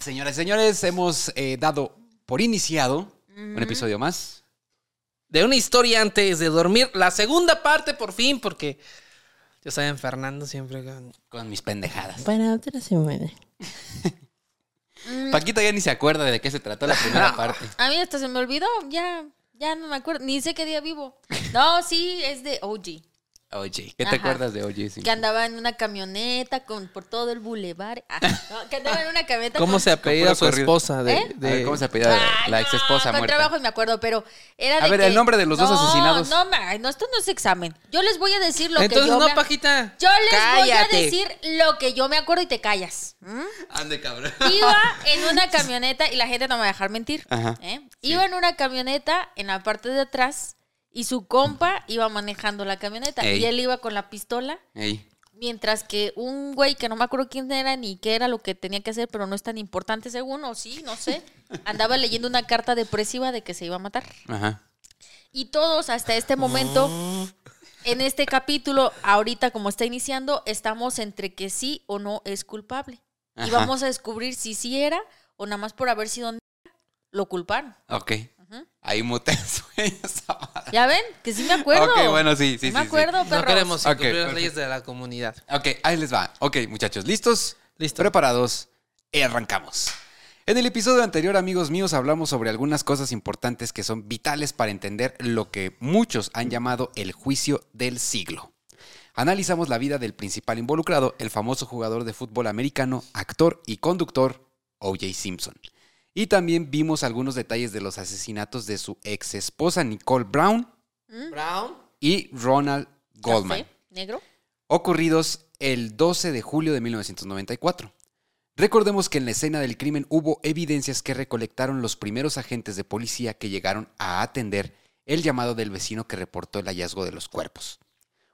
Señoras y señores, hemos eh, dado por iniciado un episodio más. De una historia antes de dormir. La segunda parte, por fin, porque ya saben, Fernando siempre con... Con mis pendejadas. Para otra semana. Paquita ya ni se acuerda de qué se trató la primera parte. A mí hasta se me olvidó, ya, ya no me acuerdo, ni sé qué día vivo. No, sí, es de OG. Oye, ¿qué te Ajá. acuerdas de Oye? Sí. Que andaba en una camioneta con, por todo el bulevar. Ah, no, que andaba en una camioneta ¿Cómo con- se apellida su corrido. esposa? De, ¿Eh? A de- ver, ¿cómo se apellida Ay, la no, ex esposa con muerta? trabajo me acuerdo, pero era A de ver, que- el nombre de los dos No, asesinados. No, ma, no, esto no es examen. Yo les voy a decir lo Entonces que yo no, me... Pajita. Yo les voy a decir lo que yo me acuerdo y te callas. ¿Mm? Ande, cabrón. Iba en una camioneta, y la gente no me va a dejar mentir. Ajá. ¿eh? Iba en una camioneta en la parte de atrás y su compa iba manejando la camioneta Ey. y él iba con la pistola. Ey. Mientras que un güey que no me acuerdo quién era ni qué era lo que tenía que hacer, pero no es tan importante según, o sí, no sé, andaba leyendo una carta depresiva de que se iba a matar. Ajá. Y todos hasta este momento, en este capítulo, ahorita como está iniciando, estamos entre que sí o no es culpable. Y vamos a descubrir si sí era o nada más por haber sido lo culparon. Ok. Ahí mute sueño esa madre. ¿Ya ven? Que sí me acuerdo. Ok, bueno, sí, sí, Sí me sí, sí. acuerdo, No perros. queremos Ok, incumplir las leyes de la comunidad. Ok, ahí les va. Ok, muchachos, ¿listos? Listo. Preparados. Y arrancamos. En el episodio anterior, amigos míos, hablamos sobre algunas cosas importantes que son vitales para entender lo que muchos han llamado el juicio del siglo. Analizamos la vida del principal involucrado, el famoso jugador de fútbol americano, actor y conductor O.J. Simpson. Y también vimos algunos detalles de los asesinatos de su ex esposa Nicole Brown Brown. y Ronald Goldman Café, negro. ocurridos el 12 de julio de 1994. Recordemos que en la escena del crimen hubo evidencias que recolectaron los primeros agentes de policía que llegaron a atender el llamado del vecino que reportó el hallazgo de los cuerpos.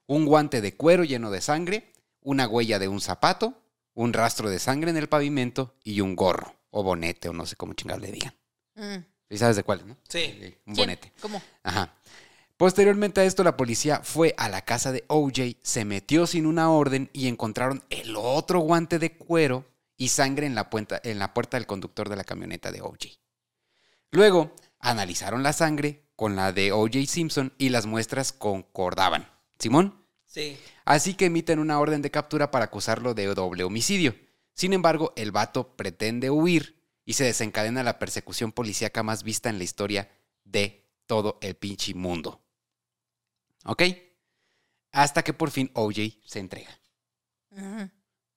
Un guante de cuero lleno de sangre, una huella de un zapato, un rastro de sangre en el pavimento y un gorro o bonete o no sé cómo chingados le digan. Mm. ¿Y sabes de cuál, no? Sí. Un ¿Quién? bonete. ¿Cómo? Ajá. Posteriormente a esto, la policía fue a la casa de OJ, se metió sin una orden y encontraron el otro guante de cuero y sangre en la, puerta, en la puerta del conductor de la camioneta de OJ. Luego, analizaron la sangre con la de OJ Simpson y las muestras concordaban. ¿Simón? Sí. Así que emiten una orden de captura para acusarlo de doble homicidio. Sin embargo, el vato pretende huir y se desencadena la persecución policíaca más vista en la historia de todo el pinche mundo. ¿Ok? Hasta que por fin OJ se entrega.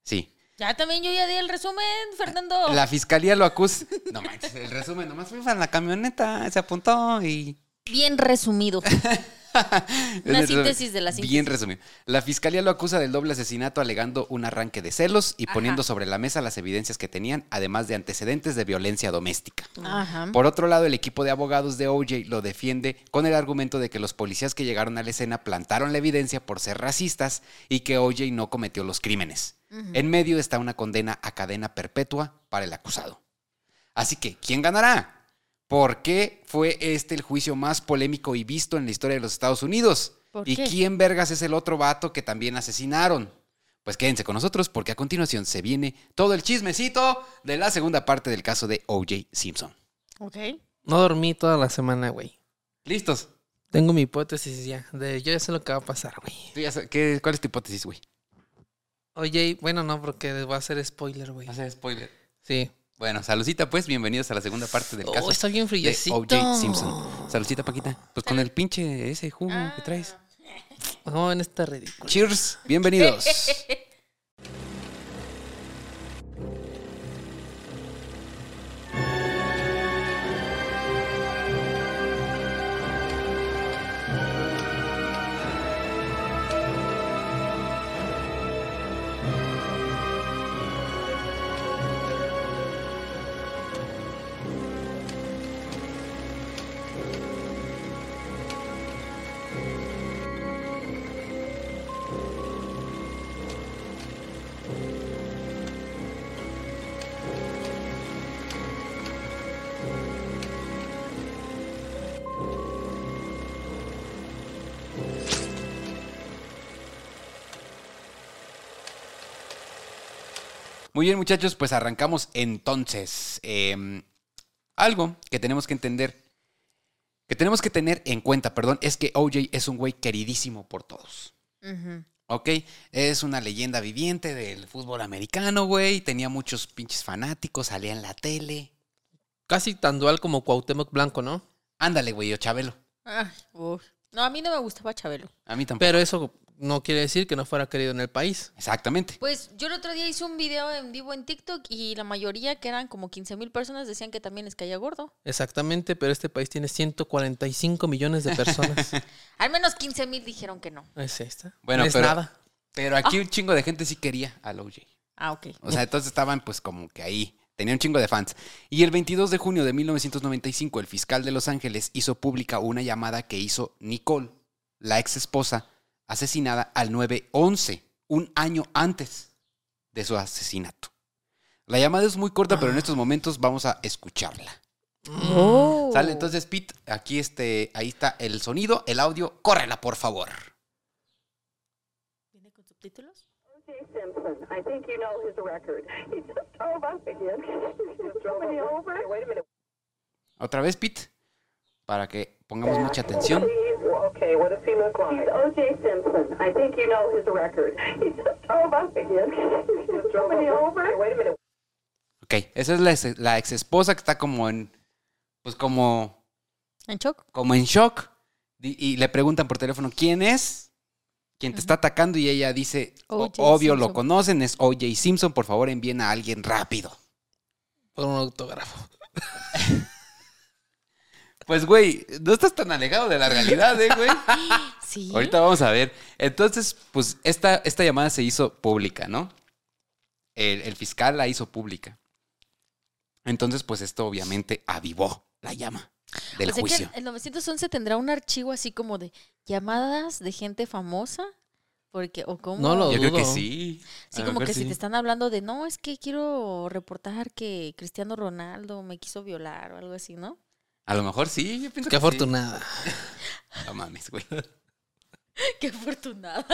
Sí. Ya también yo ya di el resumen, Fernando. La fiscalía lo acusa. No manches, el resumen nomás fue para la camioneta, se apuntó y Bien resumido. Una Es síntesis de la síntesis. Bien resumido. La fiscalía lo acusa del doble asesinato alegando un arranque de celos y Ajá. poniendo sobre la mesa las evidencias que tenían, además de antecedentes de violencia doméstica. Ajá. Por otro lado, el equipo de abogados de OJ lo defiende con el argumento de que los policías que llegaron a la escena plantaron la evidencia por ser racistas y que OJ no cometió los crímenes. En medio está una condena a cadena perpetua para el acusado. Así que, ¿quién ganará? ¿Por qué fue este el juicio más polémico y visto en la historia de los Estados Unidos? ¿Por ¿Y qué? quién vergas es el otro vato que también asesinaron? Pues quédense con nosotros porque a continuación se viene todo el chismecito de la segunda parte del caso de OJ Simpson. Ok. No dormí toda la semana, güey. ¿Listos? Tengo mi hipótesis ya. De yo ya sé lo que va a pasar, güey. Tú ya sabes- ¿qué- ¿Cuál es tu hipótesis, güey? Oye, bueno, no, porque voy a hacer spoiler, güey. Hacer spoiler. Sí. Bueno, saludcita pues, bienvenidos a la segunda parte del caso Oh, está bien de friecito. OJ Simpson. Saludcita, Paquita. Pues con el pinche ese jugo que traes. No, en esta ridículo. Cheers, bienvenidos. Muy bien, muchachos, pues arrancamos entonces. Em, algo que tenemos que entender, que tenemos que tener en cuenta, perdón, es que OJ es un güey queridísimo por todos. ¿Ok? Es una leyenda viviente del fútbol americano, güey. Tenía muchos pinches fanáticos, salía en la tele. Casi tan dual como Cuauhtémoc Blanco, ¿no? Ándale, güey, o Chabelo. Uf. No, a mí no me gustaba Chabelo. A mí tampoco. Pero eso no quiere decir que no fuera querido en el país. Exactamente. Pues yo el otro día hice un video en vivo en TikTok y la mayoría, que eran como 15 mil personas, decían que también les caía gordo. Exactamente, pero este país tiene 145 millones de personas. Al menos 15 mil dijeron que no. es esta. Bueno, no es pero- nada. Pero aquí un chingo de gente sí quería al OJ. Ah, ok. O sea, entonces estaban pues como que ahí. Tenía un chingo de fans. Y el 22 de junio de 1995, el fiscal de Los Ángeles hizo pública una llamada que hizo Nicole, la ex esposa, asesinada al 911, un año antes de su asesinato. La llamada es muy corta, pero en estos momentos vamos a escucharla. Oh. Sale entonces, Pete, aquí este, ahí está el sonido, el audio, córrela, por favor. ¿Viene con subtítulos? O.J. Simpson, I think you know his record. He just drove up again. Over. Wait a minute. Otra vez, Pete, para que pongamos mucha atención. Okay, what does he look like? He's O.J. Simpson. I think you know his record. He just drove up again. He just drove me over. Wait a minute. Ok, esa es la, ex- la ex esposa que está como en, pues como, ¿En shock? como en shock. Y, y le preguntan por teléfono, ¿quién es? ¿Quién te está atacando? Y ella dice, "O- O.J. obvio lo Simpson. conocen, es O.J. Simpson, por favor envíen a alguien rápido. Por un autógrafo. Pues, güey, no estás tan alejado de la realidad, ¿eh, güey? Sí. Ahorita vamos a ver. Entonces, pues, esta, esta llamada se hizo pública, ¿no? El, el fiscal la hizo pública. Entonces, pues, esto obviamente avivó la llama del o sea juicio. que el 911 tendrá un archivo así como de llamadas de gente famosa. Porque, o como. No lo Yo creo que dudo. sí. Sí, A como que si te están hablando de, no, es que quiero reportar que Cristiano Ronaldo me quiso violar o algo así, ¿no? A lo mejor sí, yo pienso Qué que sí. afortunada. No mames, güey. Qué afortunada.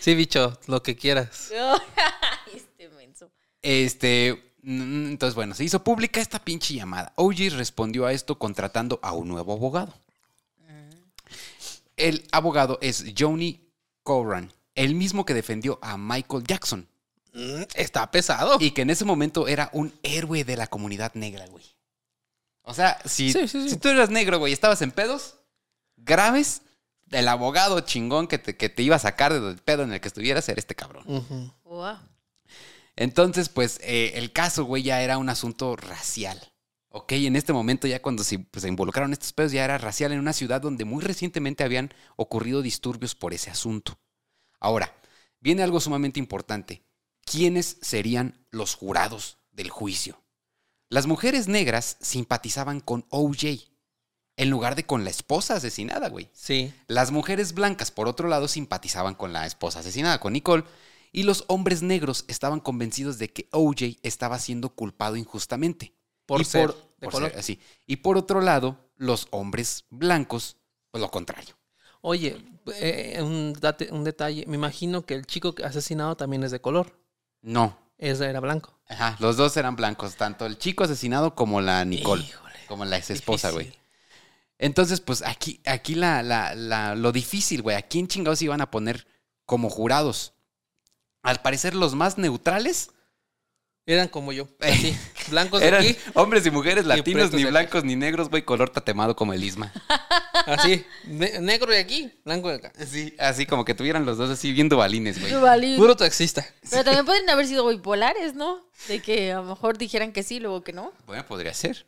Sí, bicho, lo que quieras. este menso. Este, entonces, bueno, se hizo pública esta pinche llamada. OG respondió a esto contratando a un nuevo abogado. El abogado es Johnny Coran, el mismo que defendió a Michael Jackson Mm, Está pesado. y que en ese momento era un héroe de la comunidad negra, güey. O sea, si, Sí, sí, sí. si tú eras negro, güey, estabas en pedos graves, el abogado chingón que te, que te iba a sacar del pedo en el que estuvieras era este cabrón. Wow. Entonces, pues, eh, el caso, güey, ya era un asunto racial. Ok, en este momento ya cuando se, pues, se involucraron estos pedos ya era racial en una ciudad donde muy recientemente habían ocurrido disturbios por ese asunto. Ahora, viene algo sumamente importante. ¿Quiénes serían los jurados del juicio? Las mujeres negras simpatizaban con OJ en lugar de con la esposa asesinada, güey. Sí. Las mujeres blancas, por otro lado, simpatizaban con la esposa asesinada, con Nicole, y los hombres negros estaban convencidos de que OJ estaba siendo culpado injustamente. Por Y ser de por color. ser así. Y por otro lado, los hombres blancos, pues lo contrario. Oye, eh, un, date- un detalle. Me imagino que el chico asesinado también es de color. No. Ese era blanco. Ajá, los dos eran blancos, tanto el chico asesinado como la Nicole, Híjole, como la ex esposa, güey. Entonces, pues aquí, aquí la, la- la- lo difícil, güey, ¿a quién chingados iban a poner como jurados? Al parecer, los más neutrales Eran como yo. Así. Blancos eran aquí. hombres y mujeres latinos, ni aquí. blancos ni negros, güey, color tatemado como el Isma. Así. Ne- negro de aquí, blanco de acá. Sí, así como que tuvieran los dos así viendo balines, güey. Puro taxista. Pero también pueden haber sido bipolares, ¿no? De que a lo mejor dijeran que sí, luego que no. Bueno, podría ser.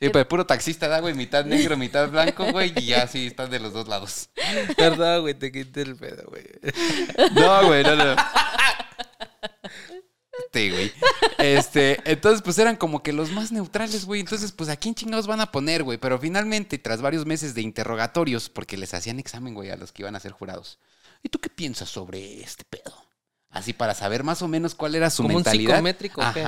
Sí, pero puro taxista da, güey, mitad negro, mitad blanco, güey, y ya sí están de los dos lados. Verdad, güey, te quité el pedo, güey. No, güey, no, no. Güey. Este, entonces, pues eran como que los más neutrales, güey. Entonces, pues, ¿a quién chingados van a poner, güey? Pero finalmente, tras varios meses de interrogatorios, porque les hacían examen, güey, a los que iban a ser jurados. ¿Y tú qué piensas sobre este pedo? Así para saber más o menos cuál era su ¿Como un mentalidad. psicométrico qué?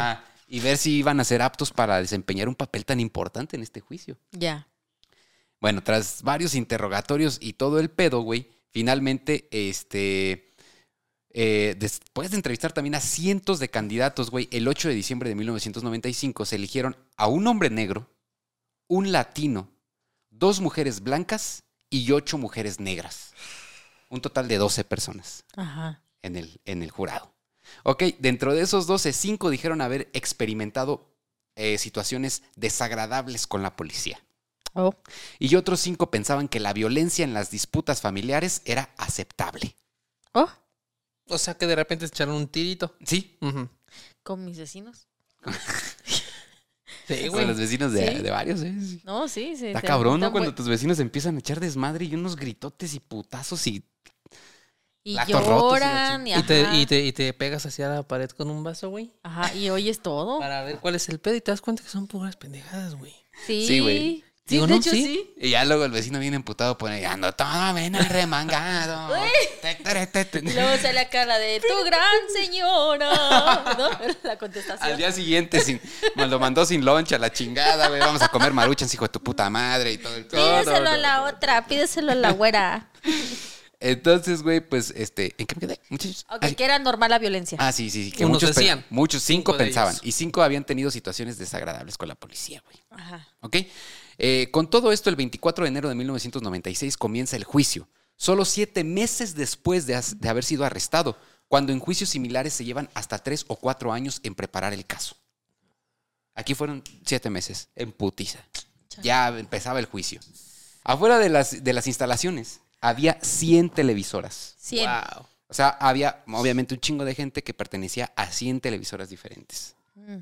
Y ver si iban a ser aptos para desempeñar un papel tan importante en este juicio. Ya. Bueno, tras varios interrogatorios y todo el pedo, güey, finalmente, este, eh, después de entrevistar también a cientos de candidatos, güey, el 8 de diciembre de 1995 se eligieron a un hombre negro, un latino, dos mujeres blancas y ocho mujeres negras. Un total de 12 personas Ajá. en el, en el jurado. Ok, dentro de esos 12, cinco dijeron haber experimentado eh, situaciones desagradables con la policía. Oh. Y otros cinco pensaban que la violencia en las disputas familiares era aceptable. Oh. O sea que de repente se echaron un tirito. Sí. Con mis vecinos. Sí, con güey. los vecinos de, Sí. de varios. ¿eh? Sí. No, sí, sí. Está cabrón, ¿no? Cuando tus vecinos empiezan a echar desmadre y unos gritotes y putazos y... Y rotos y lloran. Y, Y te, y, te, y te pegas hacia la pared con un vaso, güey. Ajá, y oyes todo. Para ver cuál es el pedo y te das cuenta que son puras pendejadas, güey. Sí. Sí, güey. Sí, Digo, de ¿no? hecho Sí. sí. Y ya luego el vecino viene emputado pone, ando todo bien remangado. Te, te, te, te". Y luego sale la cara de tu gran señora. ¿No? La contestación. Al día siguiente sin, me lo mandó sin loncha la chingada, güey. Vamos a comer maruchans, hijo de tu puta madre y todo el Pídeselo todo, a la otra, pídeselo a la güera. Entonces, güey, pues, este, ¿en qué me quedé, muchachos? Ok, sí. que era normal la violencia. Ah, sí, sí, sí. Que Unos muchos, decían. muchos, cinco, pensaban. Y cinco habían tenido situaciones desagradables con la policía, güey. Ajá. ¿Ok? Eh, con todo esto, el 24 de enero de 1996 comienza el juicio. Solo siete meses después de, haber sido arrestado, cuando en juicios similares se llevan hasta tres o cuatro años en preparar el caso. Aquí fueron siete meses, en putiza. Ya empezaba el juicio. Afuera de las, de las instalaciones había 100 televisoras. 100. Wow. O sea, había obviamente un chingo de gente que pertenecía a 100 televisoras diferentes. Mm.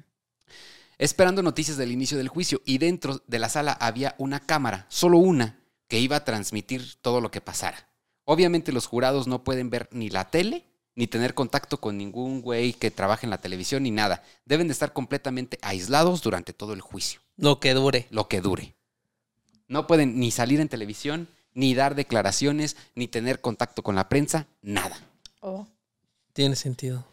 Esperando noticias del inicio del juicio y dentro de la sala había una cámara, solo una, que iba a transmitir todo lo que pasara. Obviamente los jurados no pueden ver ni la tele, ni tener contacto con ningún güey que trabaje en la televisión, ni nada. Deben de estar completamente aislados durante todo el juicio, Lo que dure. lo que dure. No pueden ni salir en televisión, ni dar declaraciones, ni tener contacto con la prensa, nada. Oh. Tiene sentido.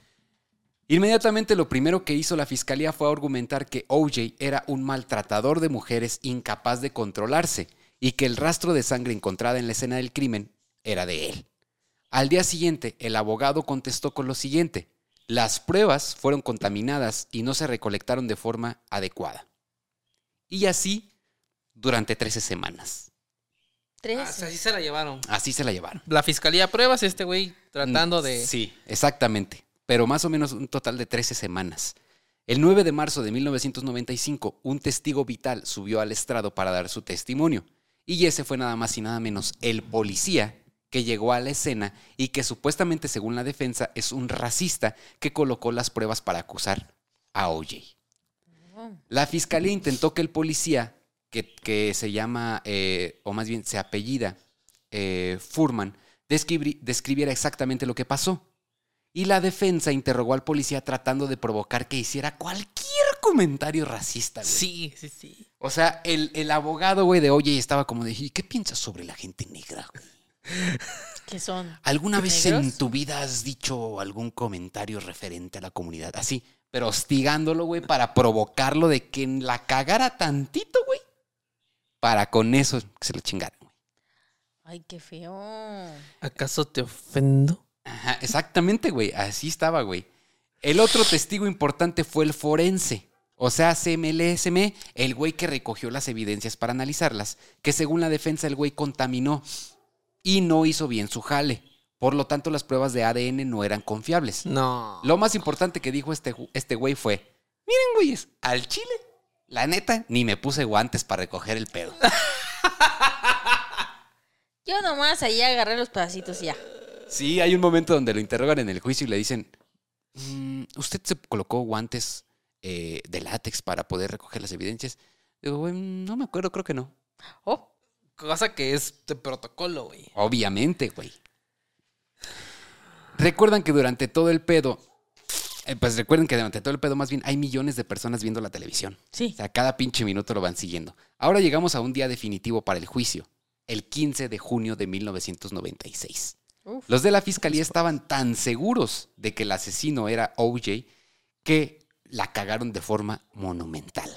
Inmediatamente lo primero que hizo la fiscalía fue argumentar que OJ era un maltratador de mujeres incapaz de controlarse y que el rastro de sangre encontrada en la escena del crimen era de él. Al día siguiente, el abogado contestó con lo siguiente. Las pruebas fueron contaminadas y no se recolectaron de forma adecuada. Y así durante 13 semanas. Tres. Ah, así se la llevaron. Así se la llevaron. La fiscalía pruebas y este güey tratando de. Sí, exactamente. Pero más o menos un total de 13 semanas. El 9 de marzo de 1995, un testigo vital subió al estrado para dar su testimonio. Y ese fue nada más y nada menos el policía que llegó a la escena y que supuestamente, según la defensa, es un racista que colocó las pruebas para acusar a OJ. La fiscalía intentó que el policía, que, se llama, eh, o más bien se apellida eh, Furman, describiera exactamente lo que pasó. Y la defensa interrogó al policía tratando de provocar que hiciera cualquier comentario racista. güey. Sí, sí, sí. O sea, el, el abogado, güey, de Oye estaba como de, "¿Y ¿qué piensas sobre la gente negra? güey? ¿Qué son? ¿Alguna vez ¿Negros? en tu vida has dicho algún comentario referente a la comunidad? Así, pero hostigándolo, güey, para provocarlo de que la cagara tantito, güey. Para con eso se lo chingaran, güey. Ay, qué feo. ¿Acaso te ofendo? Ajá, exactamente, güey. Así estaba, güey. El otro testigo importante fue el forense. O sea, CMLSM, el güey que recogió las evidencias para analizarlas, que según la defensa el güey contaminó y no hizo bien su jale. Por lo tanto, las pruebas de ADN no eran confiables. No. Lo más importante que dijo este, este güey fue, miren, güeyes, al chile, la neta, ni me puse guantes para recoger el pedo. Yo nomás ahí agarré los pedacitos y ya. Sí, hay un momento donde lo interrogan en el juicio y le dicen, "Mm, ¿usted se colocó guantes eh, de látex para poder recoger las evidencias? Digo, güey, no me acuerdo, creo que no. Oh, Cosa que es de protocolo, güey. Obviamente, güey. Recuerdan que durante todo el pedo, eh, pues recuerden que durante todo el pedo más bien hay millones de personas viendo la televisión. O sí. sea, cada pinche minuto lo van siguiendo. Ahora llegamos a un día definitivo para el juicio, el 15 de junio de 1996. Uf. Los de la fiscalía estaban tan seguros de que el asesino era OJ que la cagaron de forma monumental.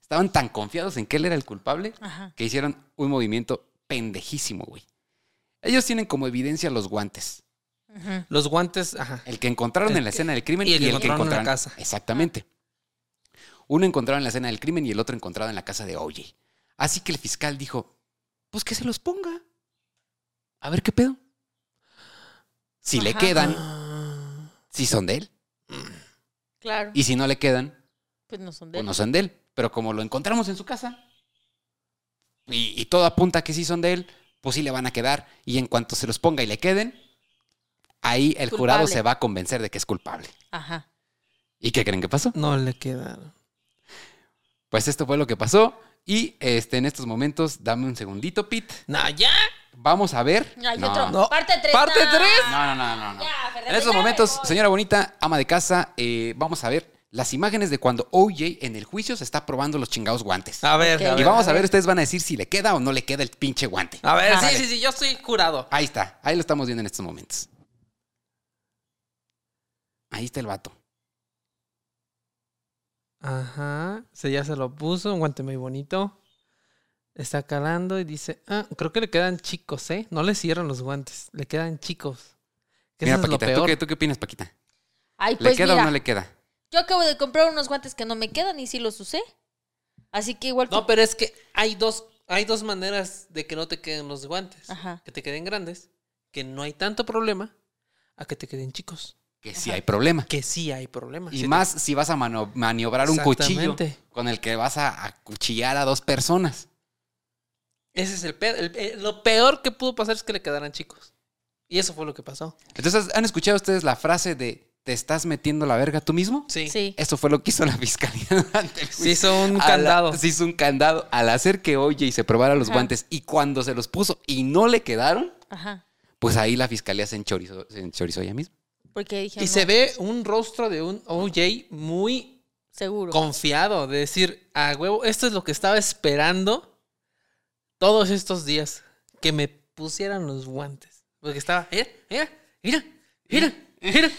Estaban tan confiados en que él era el culpable Ajá. que hicieron un movimiento pendejísimo, güey. Ellos tienen como evidencia los guantes. Los guantes, ajá. El que encontraron en la escena del crimen y y el el, que encontraron en la casa. Exactamente. Uno encontrado en la escena del crimen y el otro encontrado en la casa de OJ. Así que el fiscal dijo: Pues que se los ponga. A ver qué pedo. Si le quedan, si son de él. Claro. Y si no le quedan, pues no son de pues él. no son de él. Pero como lo encontramos en su casa y, y todo apunta a que sí son de él, pues sí le van a quedar. Y en cuanto se los ponga y le queden, ahí el jurado se va a convencer de que es culpable. Ajá. ¿Y qué creen que pasó? No le quedaron. Pues esto fue lo que pasó. Y este, en estos momentos, dame un segundito, Pete. No, ya. Vamos a ver. Hay No. otro. No. Parte 3. Parte tres. No, no, no, no. no. Ya, Fernando, En estos momentos, señora bonita, ama de casa, eh, vamos a ver las imágenes de cuando OJ en el juicio se está probando los chingados guantes. A ver, Ok. a y vamos a ver, ustedes van a decir si le queda o no le queda el pinche guante. A ver, Ajá. sí, sí, sí, yo estoy curado. Ahí está, ahí lo estamos viendo en estos momentos. Ahí está el vato. Ajá. Se ya se lo puso, un guante muy bonito. Está calando y dice, ah, creo que le quedan chicos, ¿eh? No le cierran los guantes, le quedan chicos. Mira, eso es lo Paquita, ¿tú qué, ¿tú qué opinas, Paquita? Ay, ¿Le pues queda mira, o no le queda? yo acabo de comprar unos guantes que no me quedan y sí los usé. Así que igual. No, pero es que hay dos, hay dos maneras de que no te queden los guantes. Ajá. Que te queden grandes, que no hay tanto problema, a que te queden chicos. Que sí hay problema. Que sí hay problema. Y Sí más si vas a maniobrar un cuchillo con el que vas a acuchillar a dos personas. Ese es el peor. el- el- lo peor que pudo pasar es que le quedaran chicos. Y eso fue lo que pasó. Entonces, ¿han escuchado ustedes la frase de ¿te estás metiendo la verga tú mismo? Sí. Sí. Eso fue lo que hizo la fiscalía durante el Se hizo un candado. se hizo un candado al hacer que oye y se probara los Ajá. guantes y cuando se los puso y no le quedaron, Ajá. pues ahí la fiscalía se enchorizó, se enchorizó ella misma. Porque dije. Y se ve un rostro de un OJ muy Seguro. confiado, de decir, a huevo, esto es lo que estaba esperando todos estos días, que me pusieran los guantes. Porque estaba, mira, mira, mira, mira, mira.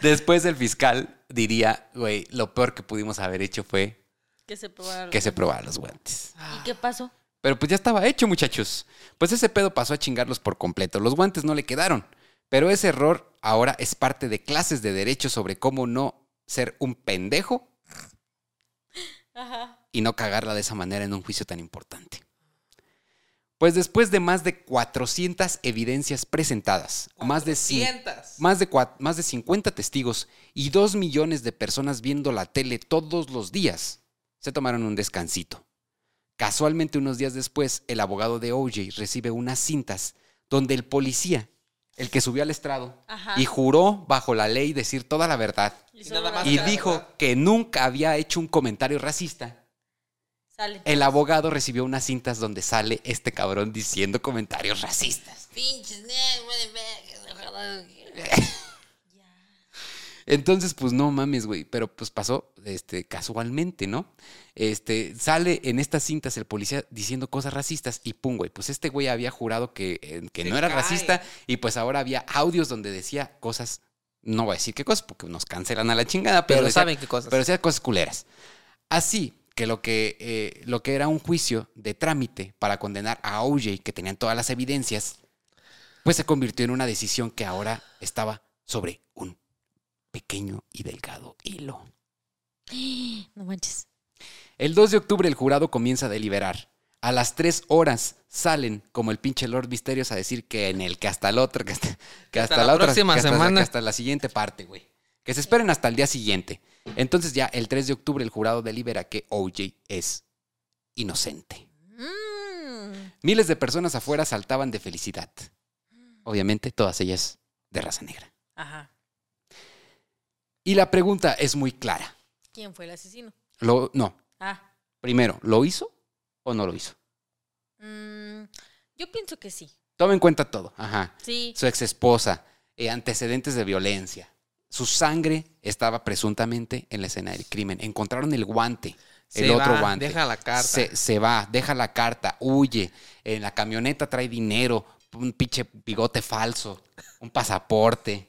Después el fiscal diría, güey, lo peor que pudimos haber hecho fue Que se probaron. que se probara los guantes. ¿Y qué pasó? Pero pues ya estaba hecho, muchachos. Pues ese pedo pasó a chingarlos por completo. Los guantes no le quedaron. Pero ese error ahora es parte de clases de derecho sobre cómo no ser un pendejo Ajá. Y no cagarla de esa manera en un juicio tan importante. Pues después de más de 400 evidencias presentadas, más de, cin- 400. más, de más de 50 testigos y 2 millones de personas viendo la tele todos los días, se tomaron un descansito. Casualmente unos días después, el abogado de OJ recibe unas cintas donde el policía, el que subió al estrado Ajá. y juró bajo la ley decir toda la verdad Y, dijo verdad. que nunca había hecho un comentario racista, Sale. el abogado recibió unas cintas donde sale este cabrón diciendo comentarios racistas. Pinches. Entonces, pues no mames, güey. Pero pues pasó este, casualmente, ¿no? Este, sale en estas cintas el policía diciendo cosas racistas y pum, güey. Pues este güey había jurado que, eh, que no era cae. racista y pues ahora había audios donde decía cosas. No voy a decir qué cosas porque nos cancelan a la chingada, pero, Pero decía- saben qué cosas. Pero decía cosas culeras. Así que lo que, eh, lo que era un juicio de trámite para condenar a OJ, que tenían todas las evidencias, pues se convirtió en una decisión que ahora estaba sobre un pequeño y delgado hilo. No manches. El 2 de octubre el jurado comienza a deliberar. A las 3 horas salen como el pinche Lord Misterios a decir que en el que hasta el otro, que hasta, que hasta, Hasta la, la otra, próxima que hasta, semana. que hasta la siguiente parte, güey. Que se esperen hasta el día siguiente. Entonces ya el 3 de octubre el jurado delibera que OJ es inocente. Mm. Miles de personas afuera saltaban de felicidad. Obviamente todas ellas de raza negra. Ajá. Y la pregunta es muy clara. ¿Quién fue el asesino? Lo, no, Ah. primero, ¿lo hizo o no lo hizo? mm, yo pienso que sí. Toma en cuenta todo. Ajá. Sí. Su ex esposa, antecedentes de violencia. Su sangre estaba presuntamente en la escena del crimen. Encontraron el guante, el Se otro va, guante. deja la carta. Se, se va, deja la carta, huye. En la camioneta trae dinero, un pinche bigote falso, un pasaporte.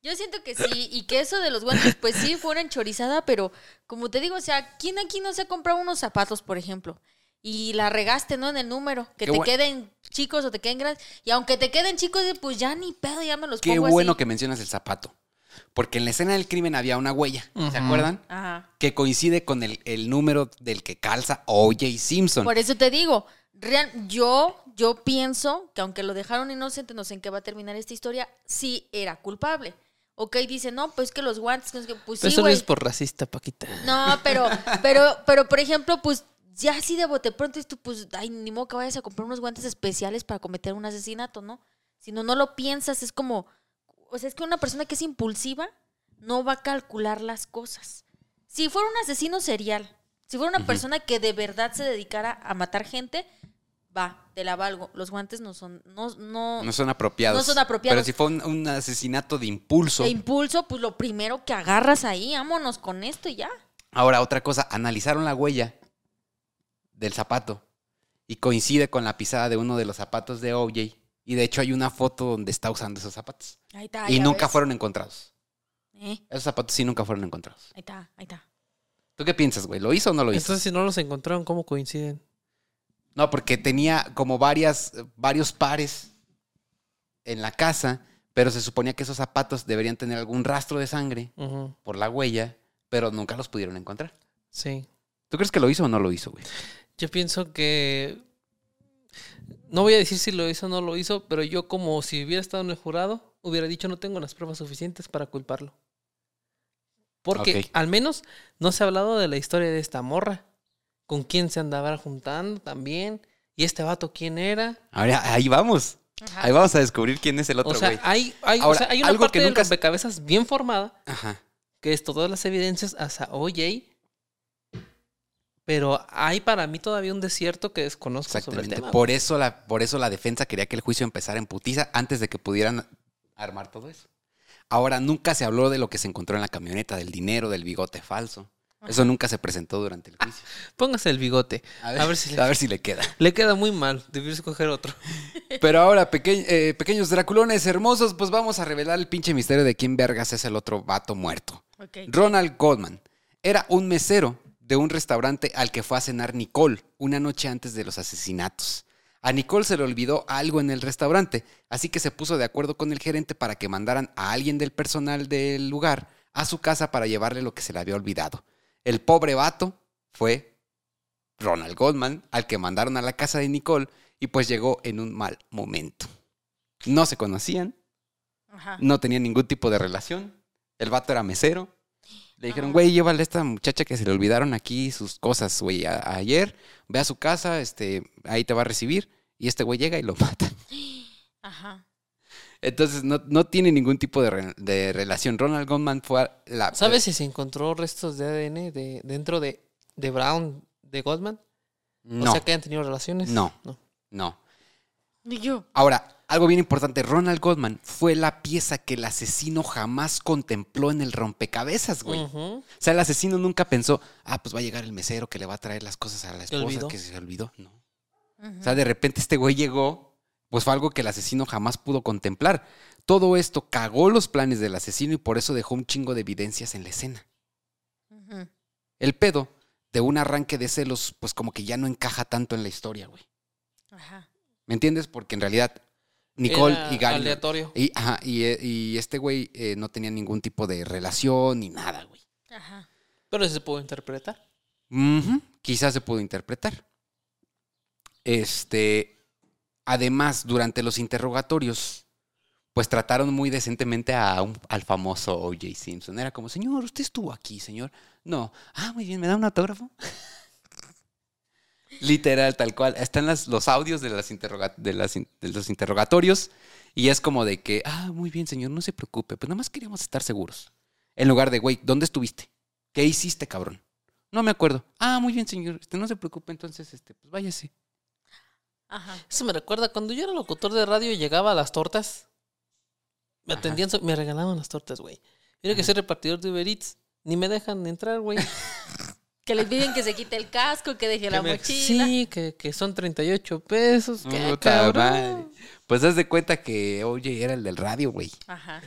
Yo siento que sí, y que eso de los guantes, pues sí, fue una enchorizada, pero como te digo, o sea, ¿quién aquí no se ha comprado unos zapatos, por ejemplo? y la regaste, ¿no? En el número. Que Qué te queden chicos o te queden grandes. Y aunque te queden chicos, pues ya ni pedo, ya me los Qué pongo bueno así. que mencionas el zapato. Porque en la escena del crimen había una huella, ¿se acuerdan? Ajá. Que coincide con el, el número del que calza O.J. Simpson. Por eso te digo, real- yo, yo pienso que aunque lo dejaron inocente, no sé en qué va a terminar esta historia, sí era culpable. Ok, dice, no, pues que los guantes, que- pues Pero sí, eso no es por racista, Paquita. No, pero, pero, pero, por ejemplo, pues ya así de bote pronto, tú, pues, ay, ni modo que vayas a comprar unos guantes especiales para cometer un asesinato, ¿no? Si no, no lo piensas, es como, o sea, es que una persona que es impulsiva no va a calcular las cosas. Si fuera un asesino serial, si fuera una persona que de verdad se dedicara a matar gente, va, te la valgo. Los guantes no son, no, no, No son apropiados. No son apropiados. Pero si fue un, un asesinato de impulso. de impulso, pues lo primero que agarras ahí, vámonos con esto y ya. Ahora, otra cosa, analizaron la huella del zapato y coincide con la pisada de uno de los zapatos de OJ. Y de hecho hay una foto donde está usando esos zapatos. Ahí está. y nunca ves. fueron encontrados. Eh, Esos zapatos sí nunca fueron encontrados. ahí está, ahí está. ¿Tú qué piensas, güey? ¿Lo hizo o no lo hizo? Entonces, si no los encontraron, ¿cómo coinciden? No, porque tenía como varias, varios pares en la casa, pero se suponía que esos zapatos deberían tener algún rastro de sangre por la huella, pero nunca los pudieron encontrar. Sí. ¿Tú crees que lo hizo o no lo hizo, güey? Yo pienso que. No voy a decir si lo hizo o no lo hizo, pero yo, como si hubiera estado en el jurado, hubiera dicho no tengo las pruebas suficientes para culparlo. Porque al menos no se ha hablado de la historia de esta morra. Con quién se andaba juntando también. Y este vato, quién era. Ahora, ahí vamos. Ajá. Ahí vamos a descubrir quién es el otro, o sea, güey. hay, hay, o Ahora, sea, hay una algo parte que nunca- rompecabezas bien formada, Ajá. que es todas las evidencias hasta OJ. Pero hay para mí todavía un desierto que desconozco sobre el Exactamente. tema. Por eso, la, por eso la defensa quería que el juicio empezara en putiza antes de que pudieran armar todo eso. Ahora, nunca se habló de lo que se encontró en la camioneta, del dinero, del bigote falso. Eso nunca se presentó durante el juicio. Póngase el bigote. A A ver, si le, a ver si le queda. le queda muy mal. Debió escoger otro. Pero ahora, peque- eh, pequeños draculones hermosos, pues vamos a revelar el pinche misterio de quién vergas es el otro vato muerto. Ronald Goldman era un mesero de un restaurante al que fue a cenar Nicole una noche antes de los asesinatos. A Nicole se le olvidó algo en el restaurante, así que se puso de acuerdo con el gerente para que mandaran a alguien del personal del lugar a su casa para llevarle lo que se le había olvidado. El pobre vato fue Ronald Goldman, al que mandaron a la casa de Nicole y pues llegó en un mal momento. No se conocían, Ajá. no tenían ningún tipo de relación. El vato era mesero. Le dijeron, güey, llévale a esta muchacha que se le olvidaron aquí sus cosas, güey, ayer. Ve a su casa, este, ahí te va a recibir. Y este güey llega y lo mata. Ajá. Entonces, no, no tiene ningún tipo de, re- de relación. Ronald Goldman fue a la... ¿Sabes si se encontró restos de ADN de, dentro de, de Brown, de Goldman? No, O sea, que hayan tenido relaciones. No. no. no. Y yo. Ahora, algo bien importante. Ronald Goldman fue la pieza que el asesino jamás contempló en el rompecabezas, güey. O sea, el asesino nunca pensó, ah, pues va a llegar el mesero que le va a traer las cosas a la esposa que se olvidó. No. O sea, de repente este güey llegó, pues fue algo que el asesino jamás pudo contemplar. Todo esto cagó los planes del asesino y por eso dejó un chingo de evidencias en la escena. El pedo de un arranque de celos, pues como que ya no encaja tanto en la historia, güey. Ajá. ¿Me entiendes? Porque en realidad Nicole Era y Gary... Aleatorio. Y, ajá, y, eh, y este güey eh, no tenía ningún tipo de relación ni nada, güey. Ajá. Pero se puede interpretar. Quizás se pudo interpretar. Este, además, durante los interrogatorios, pues trataron muy decentemente a un- al famoso O.J. Simpson. Era como, señor, usted estuvo aquí, señor. No. Ah, muy bien, ¿me da un autógrafo? Literal, tal cual. Están las- los audios de, las interroga- de, las in- de los interrogatorios y es como de que, ah, muy bien, señor, no se preocupe, pues nada más queríamos estar seguros. En lugar de, güey, ¿dónde estuviste? ¿Qué hiciste, cabrón? No me acuerdo. Ah, muy bien, señor. Este, no se preocupe, entonces, este, pues váyase. Ajá. Eso me recuerda cuando yo era locutor de radio y llegaba a las tortas. Me Ajá. atendían, me regalaban las tortas, güey. Mira que soy repartidor de Uber Eats. Ni me dejan entrar, güey. Que les piden que se quite el casco, que deje la me- mochila. Sí, que, que son 38 pesos. Que, Puta cabrón. madre. Pues haz de cuenta que, oye, era el del radio, güey. Ajá.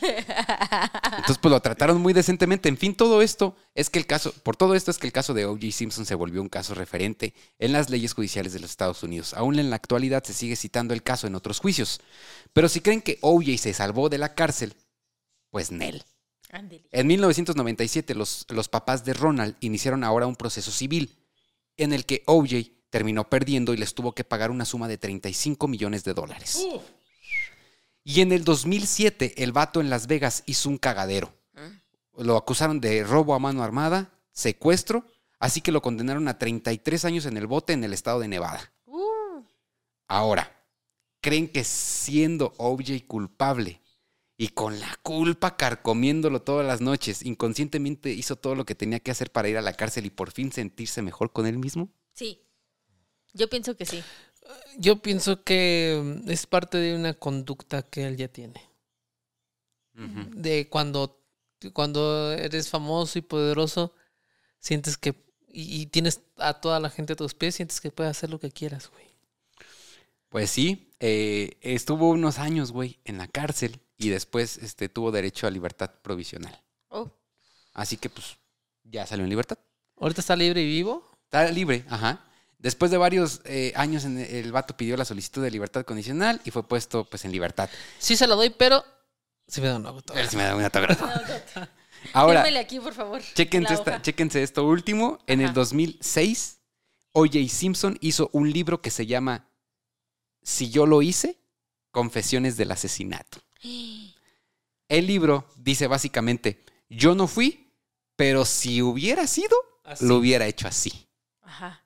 Entonces, pues lo trataron muy decentemente. En fin, todo esto es que el caso, por todo esto es que el caso de O.J. Simpson se volvió un caso referente en las leyes judiciales de los Estados Unidos. Aún en la actualidad se sigue citando el caso en otros juicios. Pero si creen que O.J. se salvó de la cárcel, pues Nel. En 1997, los, los papás de Ronald iniciaron ahora un proceso civil en el que O.J. terminó perdiendo y les tuvo que pagar una suma de 35 millones de dólares. Y en el 2007, el vato en Las Vegas hizo un cagadero. Lo acusaron de robo a mano armada, secuestro, así que lo condenaron a 33 años en el bote en el estado de Nevada. Uh, Ahora, ¿creen que siendo OJ culpable y con la culpa carcomiéndolo todas las noches, inconscientemente hizo todo lo que tenía que hacer para ir a la cárcel y por fin sentirse mejor con él mismo? sí. Yo pienso que sí. Yo pienso que mm, es parte de una conducta que él ya tiene. De cuando, cuando eres famoso y poderoso, sientes que. Y, y tienes a toda la gente a tus pies, sientes que puedes hacer lo que quieras, güey. Pues sí, eh, estuvo unos años, güey, en la cárcel y después este, tuvo derecho a libertad provisional. Oh, Así que pues ya salió en libertad. Ahorita está libre y vivo. Está libre, ajá. Después de varios eh, años, en- el vato pidió la solicitud de libertad condicional y fue puesto pues en libertad. Sí se la doy, pero. Sí me da un autógrafo. Sí me da un autógrafo. Ahora, Fírmele aquí, por favor. chéquense, esta- chéquense esto último. En el Ajá. 2006, O.J. Simpson hizo un libro que se llama Si yo lo hice, Confesiones del asesinato. El libro dice básicamente, yo no fui, pero si hubiera sido, Así. lo hubiera hecho así. Ajá.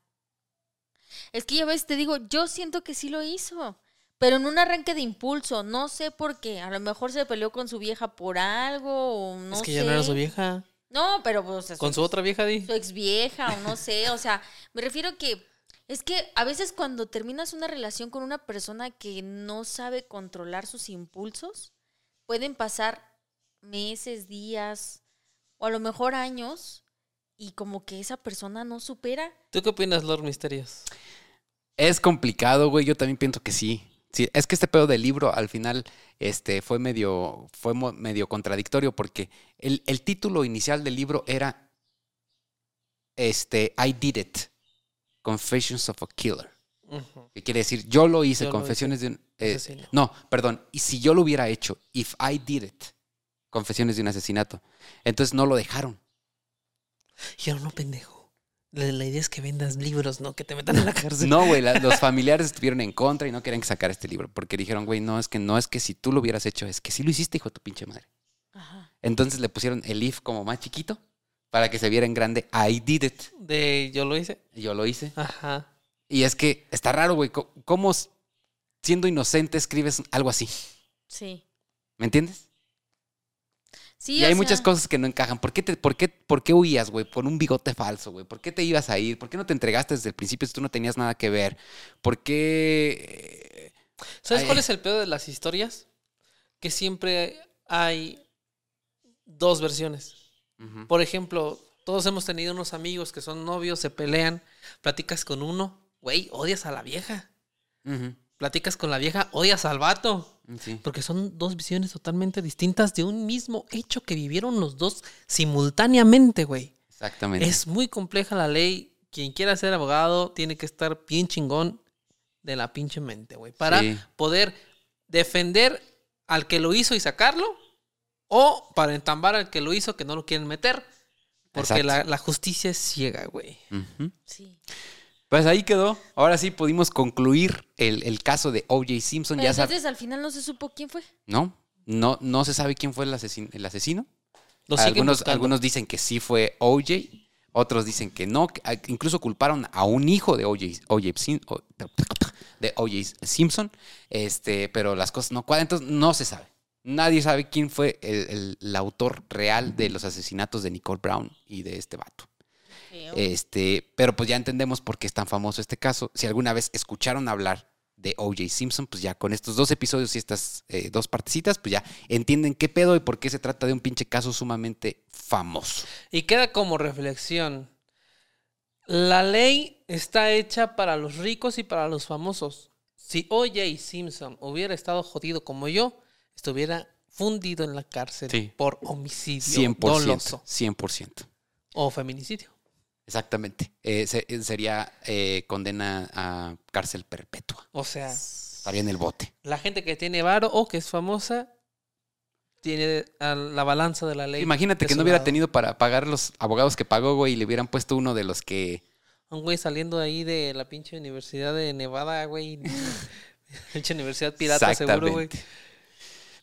Es que ya ves, te digo, yo siento que sí lo hizo. Pero en un arranque de impulso, no sé por qué. A lo mejor se peleó con su vieja por algo, o no es que sé. ya no era su vieja. No, pero pues, Con su otra vieja, di. su ex vieja o no sé, o sea, me refiero que es que a veces cuando terminas una relación con una persona que no sabe controlar sus impulsos, pueden pasar meses, días o a lo mejor años y como que esa persona no supera. ¿Tú qué opinas, Lord Misterios? Es complicado, güey. Yo también pienso que sí. Sí, es que este pedo del libro al final este, fue, medio, fue medio contradictorio porque el, el título inicial del libro era este, I Did It, Confessions of a Killer. Que quiere decir, yo lo hice, Yo lo confesiones de un... eh, asesino. no, perdón, y si yo lo hubiera hecho, if I did it, confesiones de un asesinato. Entonces no lo dejaron. Y ahora no, pendejo. La, la idea es que vendas libros, no que te metan en la cárcel. No, güey, los familiares estuvieron en contra y no querían que sacara este libro porque dijeron, güey, no, es que no es que si tú lo hubieras hecho, es que sí lo hiciste, hijo de tu pinche madre. Ajá. Entonces le pusieron el if como más chiquito para que se viera en grande, I did it. De yo lo hice. Yo lo hice. Ajá. Y es que está raro, güey, ¿cómo siendo inocente escribes algo así? Sí. ¿Me entiendes? Sí, y o hay muchas cosas que no encajan. ¿Por qué, te, por qué, por qué huías, güey? Por un bigote falso, güey. ¿Por qué te ibas a ir? ¿Por qué no te entregaste desde el principio si tú no tenías nada que ver? ¿Por qué... ¿Sabes Ay. cuál es el pedo de las historias? Que siempre hay dos versiones. Por ejemplo, todos hemos tenido unos amigos que son novios, se pelean, platicas con uno, güey, odias a la vieja. Platicas con la vieja, odias al vato. Sí. Porque son dos visiones totalmente distintas de un mismo hecho que vivieron los dos simultáneamente, güey. Exactamente. Es muy compleja la ley. Quien quiera ser abogado tiene que estar bien chingón de la pinche mente, güey. Para Sí. poder defender al que lo hizo y sacarlo. O para entambar al que lo hizo que no lo quieren meter. Porque la, la justicia es ciega, güey. Sí. Pues ahí quedó. Ahora sí pudimos concluir el, el caso de O.J. Simpson. Pero ya sabes. entonces al final no se supo quién fue. ¿No? No, no se sabe quién fue el asesino. El asesino. Algunos, algunos dicen que sí fue O.J., otros dicen que no. que- a- incluso culparon a un hijo de O.J. O.J. Sim- o- de O.J. Simpson, este, pero las cosas no cuadran, entonces no se sabe. Nadie sabe quién fue el, el- el autor real de los asesinatos de Nicole Brown y de este vato. Este, pero pues ya entendemos por qué es tan famoso este caso. Si alguna vez escucharon hablar de O.J. Simpson, pues ya con estos dos episodios y estas eh, dos partecitas, pues ya entienden qué pedo y por qué se trata de un pinche caso sumamente famoso. Y queda como reflexión. La ley está hecha para los ricos y para los famosos. Si O.J. Simpson hubiera estado jodido como yo, estuviera fundido en la cárcel Sí. por homicidio 100%. doloso 100%. o feminicidio. Exactamente. Eh, se- eh, sería eh, condena a cárcel perpetua. O sea, Estaría en el bote. la gente que tiene varo o que es famosa tiene a la balanza de la ley. Imagínate que no hubiera lado. tenido para pagar los abogados que pagó, güey, y le hubieran puesto uno de los que... Un güey saliendo ahí de la pinche Universidad de Nevada, güey. pinche Universidad Pirata, seguro, güey.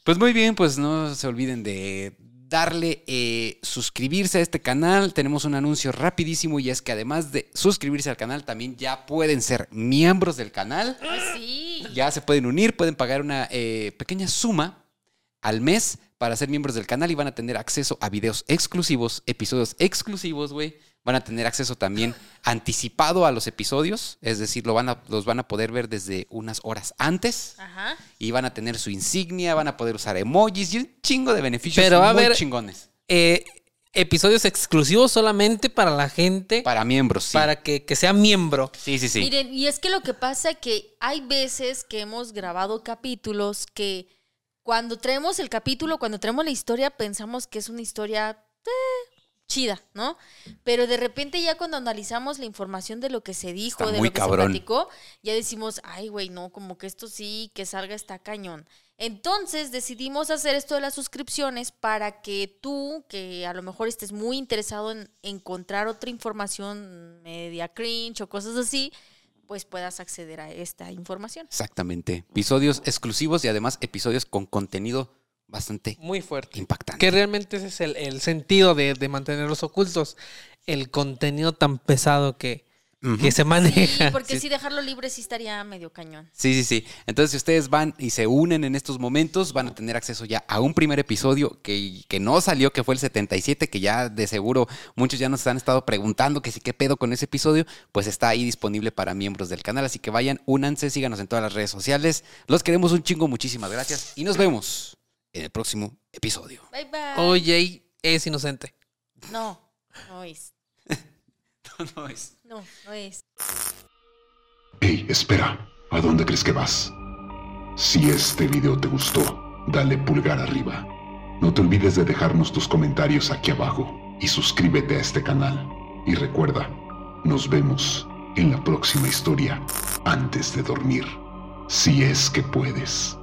Pues muy bien, pues no se olviden de darle eh, suscribirse a este canal. Tenemos un anuncio rapidísimo y es que además de suscribirse al canal, también ya pueden ser miembros del canal. Ay, sí. Ya se pueden unir, pueden pagar una eh, pequeña suma al mes para ser miembros del canal y van a tener acceso a videos exclusivos, episodios exclusivos, güey. Van a tener acceso también anticipado a los episodios, es decir, lo van a, los van a poder ver desde unas horas antes Ajá. y van a tener su insignia, van a poder usar emojis y un chingo de beneficios Pero va a muy haber- chingones. Eh, episodios exclusivos solamente para la gente, Para miembros, sí. para que, que sea miembro. Sí, sí, sí. Miren, y es que lo que pasa que hay veces que hemos grabado capítulos que cuando traemos el capítulo, cuando traemos la historia, pensamos que es una historia eh, chida, ¿no? Pero de repente ya cuando analizamos la información de lo que se dijo, Está de lo que cabrón. se platicó, ya decimos, ay, güey, no, como que esto sí, que salga está cañón. Entonces decidimos hacer esto de las suscripciones para que tú, que a lo mejor estés muy interesado en encontrar otra información media cringe o cosas así, pues puedas acceder a esta información. Exactamente. Episodios exclusivos y además episodios con contenido bastante Muy fuerte. impactante. Que realmente ese es el, el sentido de, de mantenerlos ocultos. El contenido tan pesado que, Que se Sí, maneja. porque Sí. si dejarlo libre sí estaría medio cañón. Sí, sí, sí. Entonces, si ustedes van y se unen en estos momentos, van a tener acceso ya a un primer episodio que, que no salió, que fue el 77, que ya de seguro muchos ya nos han estado preguntando que si qué pedo con ese episodio, pues está ahí disponible para miembros del canal. Así que vayan, únanse, síganos en todas las redes sociales. Los queremos un chingo, muchísimas gracias y nos vemos en el próximo episodio. Bye bye. OJ es inocente. No, no es. No es. No, no es. Hey, espera, ¿a dónde crees que vas? Si este video te gustó, dale pulgar arriba. No te olvides de dejarnos tus comentarios aquí abajo y suscríbete a este canal. Y recuerda, nos vemos en la próxima historia antes de dormir. Si es que puedes.